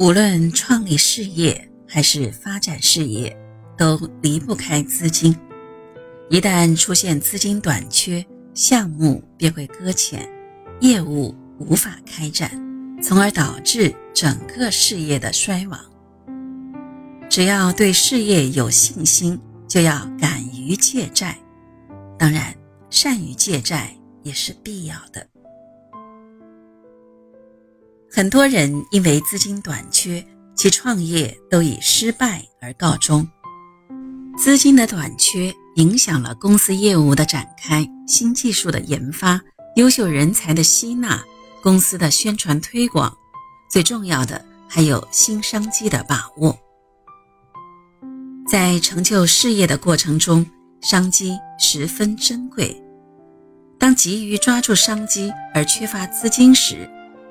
无论创立事业还是发展事业，都离不开资金。一旦出现资金短缺，项目便会搁浅，业务无法开展，从而导致整个事业的衰亡。只要对事业有信心，就要敢于借债，当然，善于借债也是必要的。很多人因为资金短缺，其创业都以失败而告终。资金的短缺影响了公司业务的展开、新技术的研发、优秀人才的吸纳、公司的宣传推广，最重要的还有新商机的把握。在成就事业的过程中，商机十分珍贵。当急于抓住商机而缺乏资金时，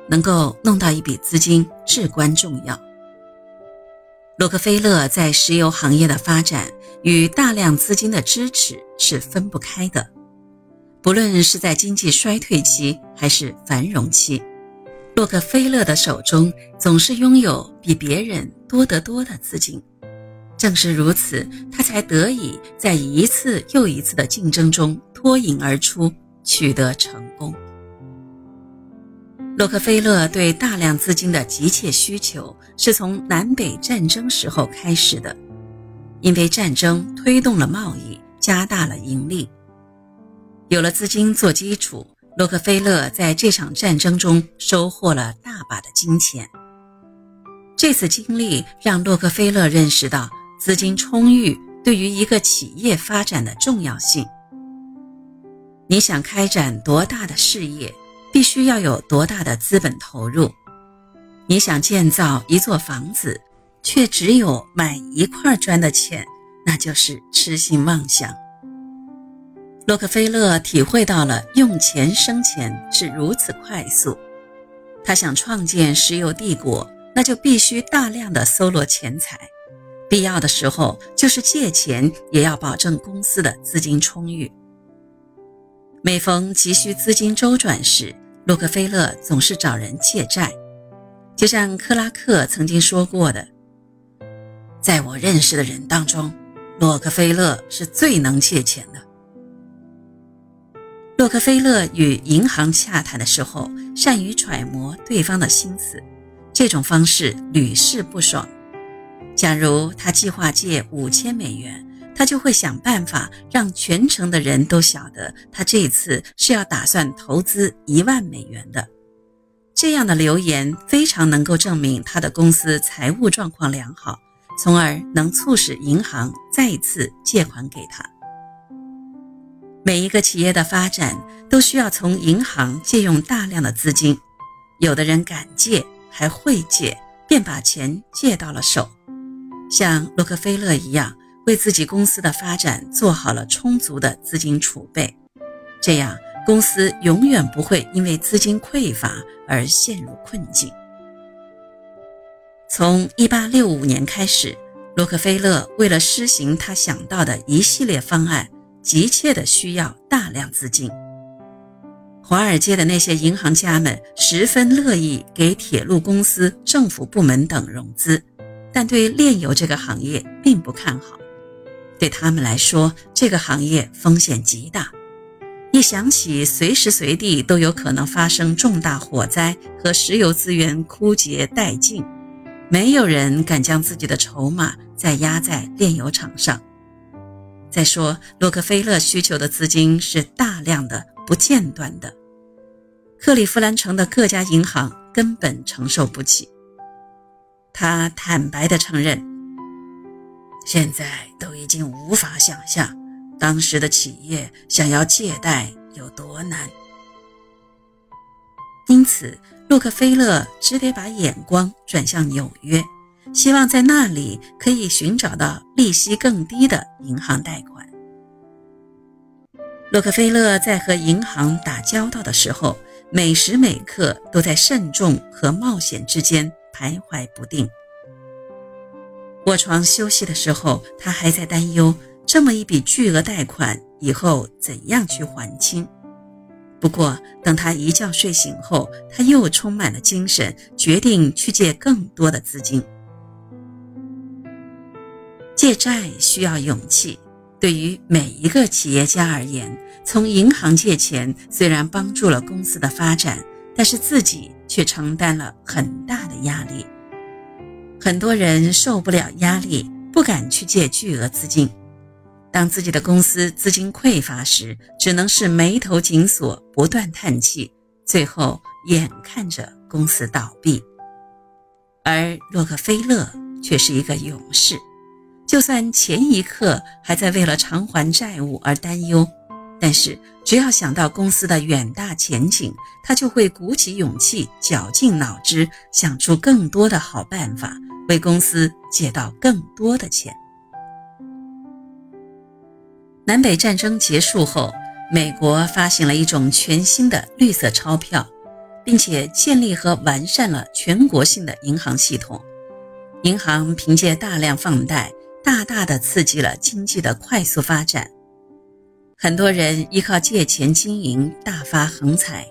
能够弄到一笔资金至关重要。洛克菲勒在石油行业的发展与大量资金的支持是分不开的。不论是在经济衰退期还是繁荣期，洛克菲勒的手中总是拥有比别人多得多的资金。正是如此，他才得以在一次又一次的竞争中脱颖而出，取得成功。洛克菲勒对大量资金的急切需求是从南北战争时候开始的，因为战争推动了贸易，加大了盈利。有了资金做基础，洛克菲勒在这场战争中收获了大把的金钱。这次经历让洛克菲勒认识到资金充裕对于一个企业发展的重要性。你想开展多大的事业？必须要有多大的资本投入？你想建造一座房子，却只有买一块砖的钱，那就是痴心妄想。洛克菲勒体会到了用钱生钱是如此快速，他想创建石油帝国，那就必须大量的搜罗钱财，必要的时候就是借钱，也要保证公司的资金充裕。每逢急需资金周转时，洛克菲勒总是找人借债，就像克拉克曾经说过的：“在我认识的人当中，洛克菲勒是最能借钱的。”洛克菲勒与银行洽谈的时候，善于揣摩对方的心思，这种方式屡试不爽。假如他计划借五千美元。他就会想办法让全城的人都晓得，他这次是要打算投资一万美元的。这样的留言非常能够证明他的公司财务状况良好，从而能促使银行再次借款给他。每一个企业的发展都需要从银行借用大量的资金，有的人敢借还会借，便把钱借到了手，像洛克菲勒一样。为自己公司的发展做好了充足的资金储备，这样公司永远不会因为资金匮乏而陷入困境。从1865年开始，洛克菲勒为了施行他想到的一系列方案，急切的需要大量资金。华尔街的那些银行家们十分乐意给铁路公司、政府部门等融资，但对炼油这个行业并不看好。对他们来说，这个行业风险极大。一想起随时随地都有可能发生重大火灾和石油资源枯竭殆尽，没有人敢将自己的筹码再压在炼油厂上。再说，洛克菲勒需求的资金是大量的、不间断的，克利夫兰城的各家银行根本承受不起。他坦白地承认。现在都已经无法想象，当时的企业想要借贷有多难。因此，洛克菲勒只得把眼光转向纽约，希望在那里可以寻找到利息更低的银行贷款。洛克菲勒在和银行打交道的时候，每时每刻都在慎重和冒险之间徘徊不定。卧床休息的时候，他还在担忧这么一笔巨额贷款以后怎样去还清。不过，等他一觉睡醒后，他又充满了精神，决定去借更多的资金。借债需要勇气，对于每一个企业家而言，从银行借钱虽然帮助了公司的发展，但是自己却承担了很大的压力。很多人受不了压力，不敢去借巨额资金。当自己的公司资金匮乏时，只能是眉头紧锁，不断叹气，最后眼看着公司倒闭。而洛克菲勒却是一个勇士，就算前一刻还在为了偿还债务而担忧，但是只要想到公司的远大前景，他就会鼓起勇气，绞尽脑汁，想出更多的好办法，为公司借到更多的钱。南北战争结束后，美国发行了一种全新的绿色钞票，并且建立和完善了全国性的银行系统。银行凭借大量放贷，大大的刺激了经济的快速发展。很多人依靠借钱经营，大发横财。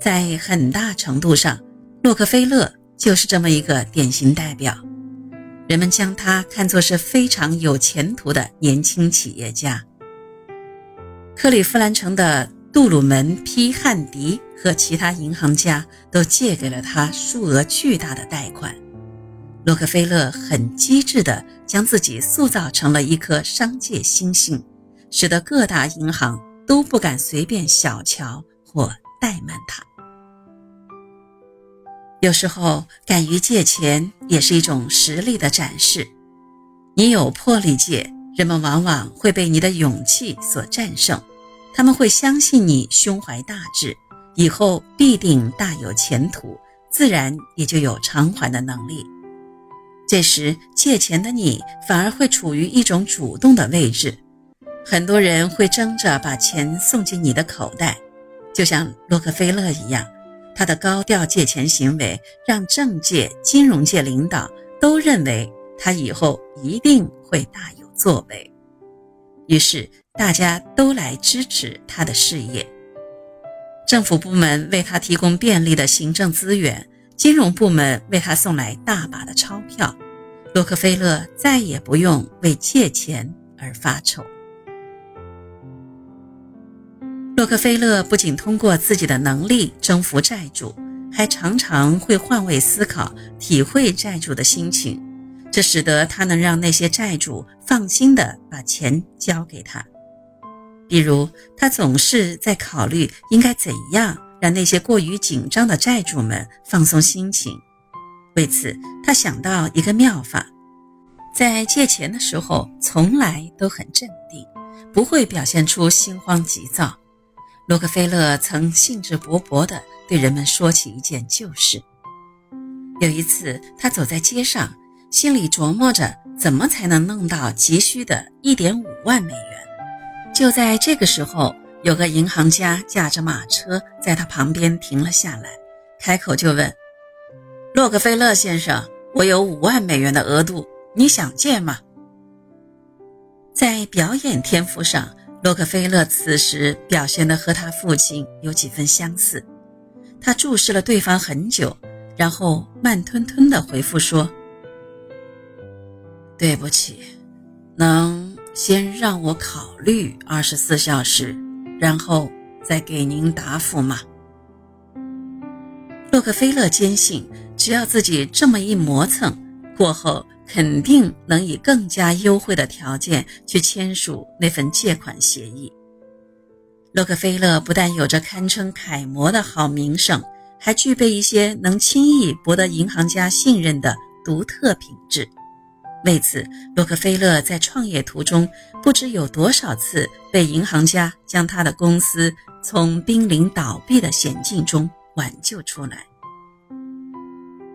在很大程度上，洛克菲勒就是这么一个典型代表。人们将他看作是非常有前途的年轻企业家。克利夫兰城的杜鲁门 ·P· 汉迪和其他银行家都借给了他数额巨大的贷款。洛克菲勒很机智地将自己塑造成了一颗商界新星，使得各大银行都不敢随便小瞧或怠慢他。有时候，敢于借钱也是一种实力的展示。你有魄力借，人们往往会被你的勇气所战胜，他们会相信你胸怀大志，以后必定大有前途，自然也就有偿还的能力。这时，借钱的你反而会处于一种主动的位置，很多人会争着把钱送进你的口袋，就像洛克菲勒一样。他的高调借钱行为让政界、金融界领导都认为他以后一定会大有作为，于是大家都来支持他的事业。政府部门为他提供便利的行政资源，金融部门为他送来大把的钞票，洛克菲勒再也不用为借钱而发愁。洛克菲勒不仅通过自己的能力征服债主，还常常会换位思考，体会债主的心情，这使得他能让那些债主放心地把钱交给他。比如，他总是在考虑应该怎样让那些过于紧张的债主们放松心情。为此，他想到一个妙法：在借钱的时候，从来都很镇定，不会表现出心慌急躁。洛克菲勒曾兴致勃勃地对人们说起一件旧事。有一次，他走在街上，心里琢磨着怎么才能弄到急需的一点五万美元。就在这个时候，有个银行家驾着马车在他旁边停了下来，开口就问：“洛克菲勒先生，我有五万美元的额度，你想借吗？”在表演天赋上。洛克菲勒此时表现的和他父亲有几分相似，他注视了对方很久，然后慢吞吞的回复说：“对不起，能先让我考虑二十四小时，然后再给您答复吗？”洛克菲勒坚信，只要自己这么一磨蹭，过后。肯定能以更加优惠的条件去签署那份借款协议。洛克菲勒不但有着堪称楷模的好名声，还具备一些能轻易博得银行家信任的独特品质。为此，洛克菲勒在创业途中不知有多少次被银行家将他的公司从濒临倒闭的险境中挽救出来。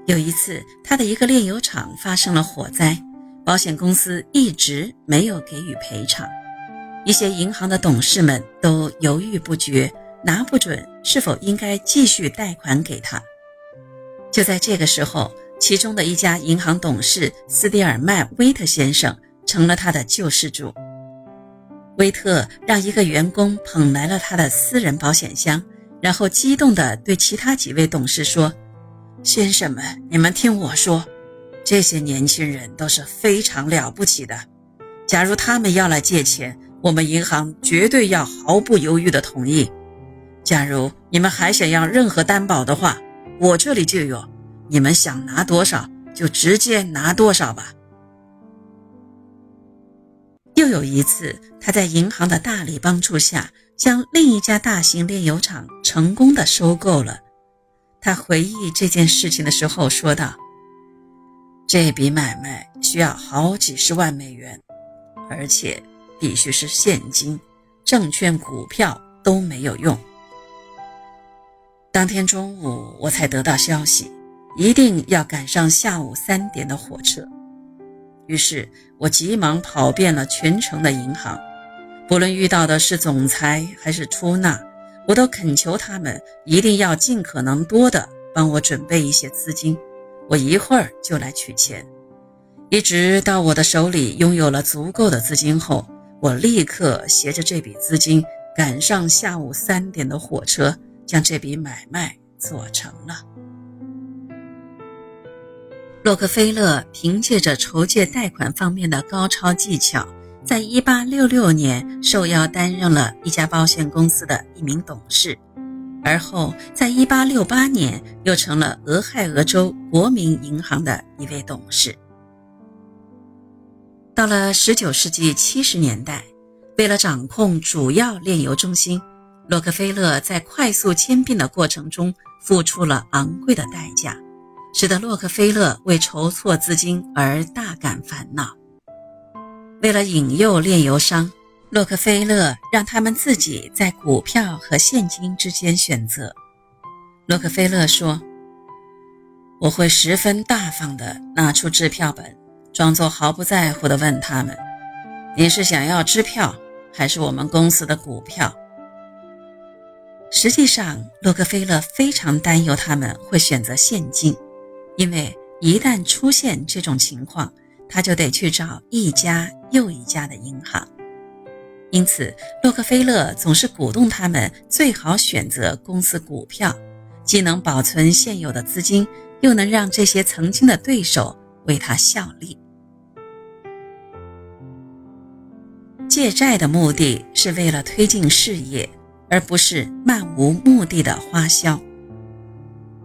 有一次，他的一个炼油厂发生了火灾，保险公司一直没有给予赔偿，一些银行的董事们都犹豫不决，拿不准是否应该继续贷款给他。就在这个时候，其中的一家银行董事斯蒂尔曼·威特先生成了他的救世主。威特让一个员工捧来了他的私人保险箱，然后激动地对其他几位董事说：“先生们，你们听我说，这些年轻人都是非常了不起的。假如他们要来借钱，我们银行绝对要毫不犹豫地同意。假如你们还想要任何担保的话，我这里就有，你们想拿多少就直接拿多少吧。”又有一次，他在银行的大力帮助下，将另一家大型炼油厂成功的收购了。他回忆这件事情的时候说道：“这笔买卖需要好几十万美元，而且必须是现金，证券、股票都没有用。”当天中午，我才得到消息，一定要赶上下午三点的火车。于是我急忙跑遍了全城的银行，不论遇到的是总裁还是出纳，我都恳求他们一定要尽可能多的帮我准备一些资金，我一会儿就来取钱。一直到我的手里拥有了足够的资金后，我立刻携着这笔资金赶上下午三点的火车，将这笔买卖做成了。洛克菲勒凭借着筹借贷款方面的高超技巧，在1866年受邀担任了一家保险公司的一名董事，而后在1868年又成了俄亥俄州国民银行的一位董事。到了19世纪70年代，为了掌控主要炼油中心，洛克菲勒在快速兼并的过程中付出了昂贵的代价。使得洛克菲勒为筹措资金而大感烦恼。为了引诱炼油商，洛克菲勒让他们自己在股票和现金之间选择。洛克菲勒说：“我会十分大方地拿出支票本，装作毫不在乎地问他们：‘你是想要支票，还是我们公司的股票？’”实际上，洛克菲勒非常担忧他们会选择现金。因为一旦出现这种情况，他就得去找一家又一家的银行。因此，洛克菲勒总是鼓动他们最好选择公司股票，既能保存现有的资金，又能让这些曾经的对手为他效力。借债的目的是为了推进事业，而不是漫无目的的花销。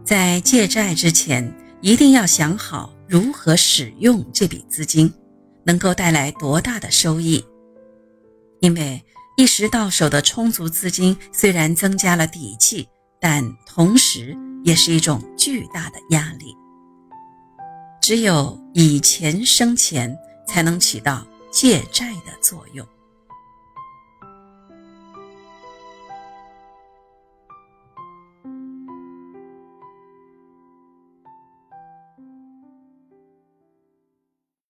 在借债之前。一定要想好如何使用这笔资金，能够带来多大的收益。因为一时到手的充足资金虽然增加了底气，但同时也是一种巨大的压力。只有以钱生钱，才能起到借债的作用。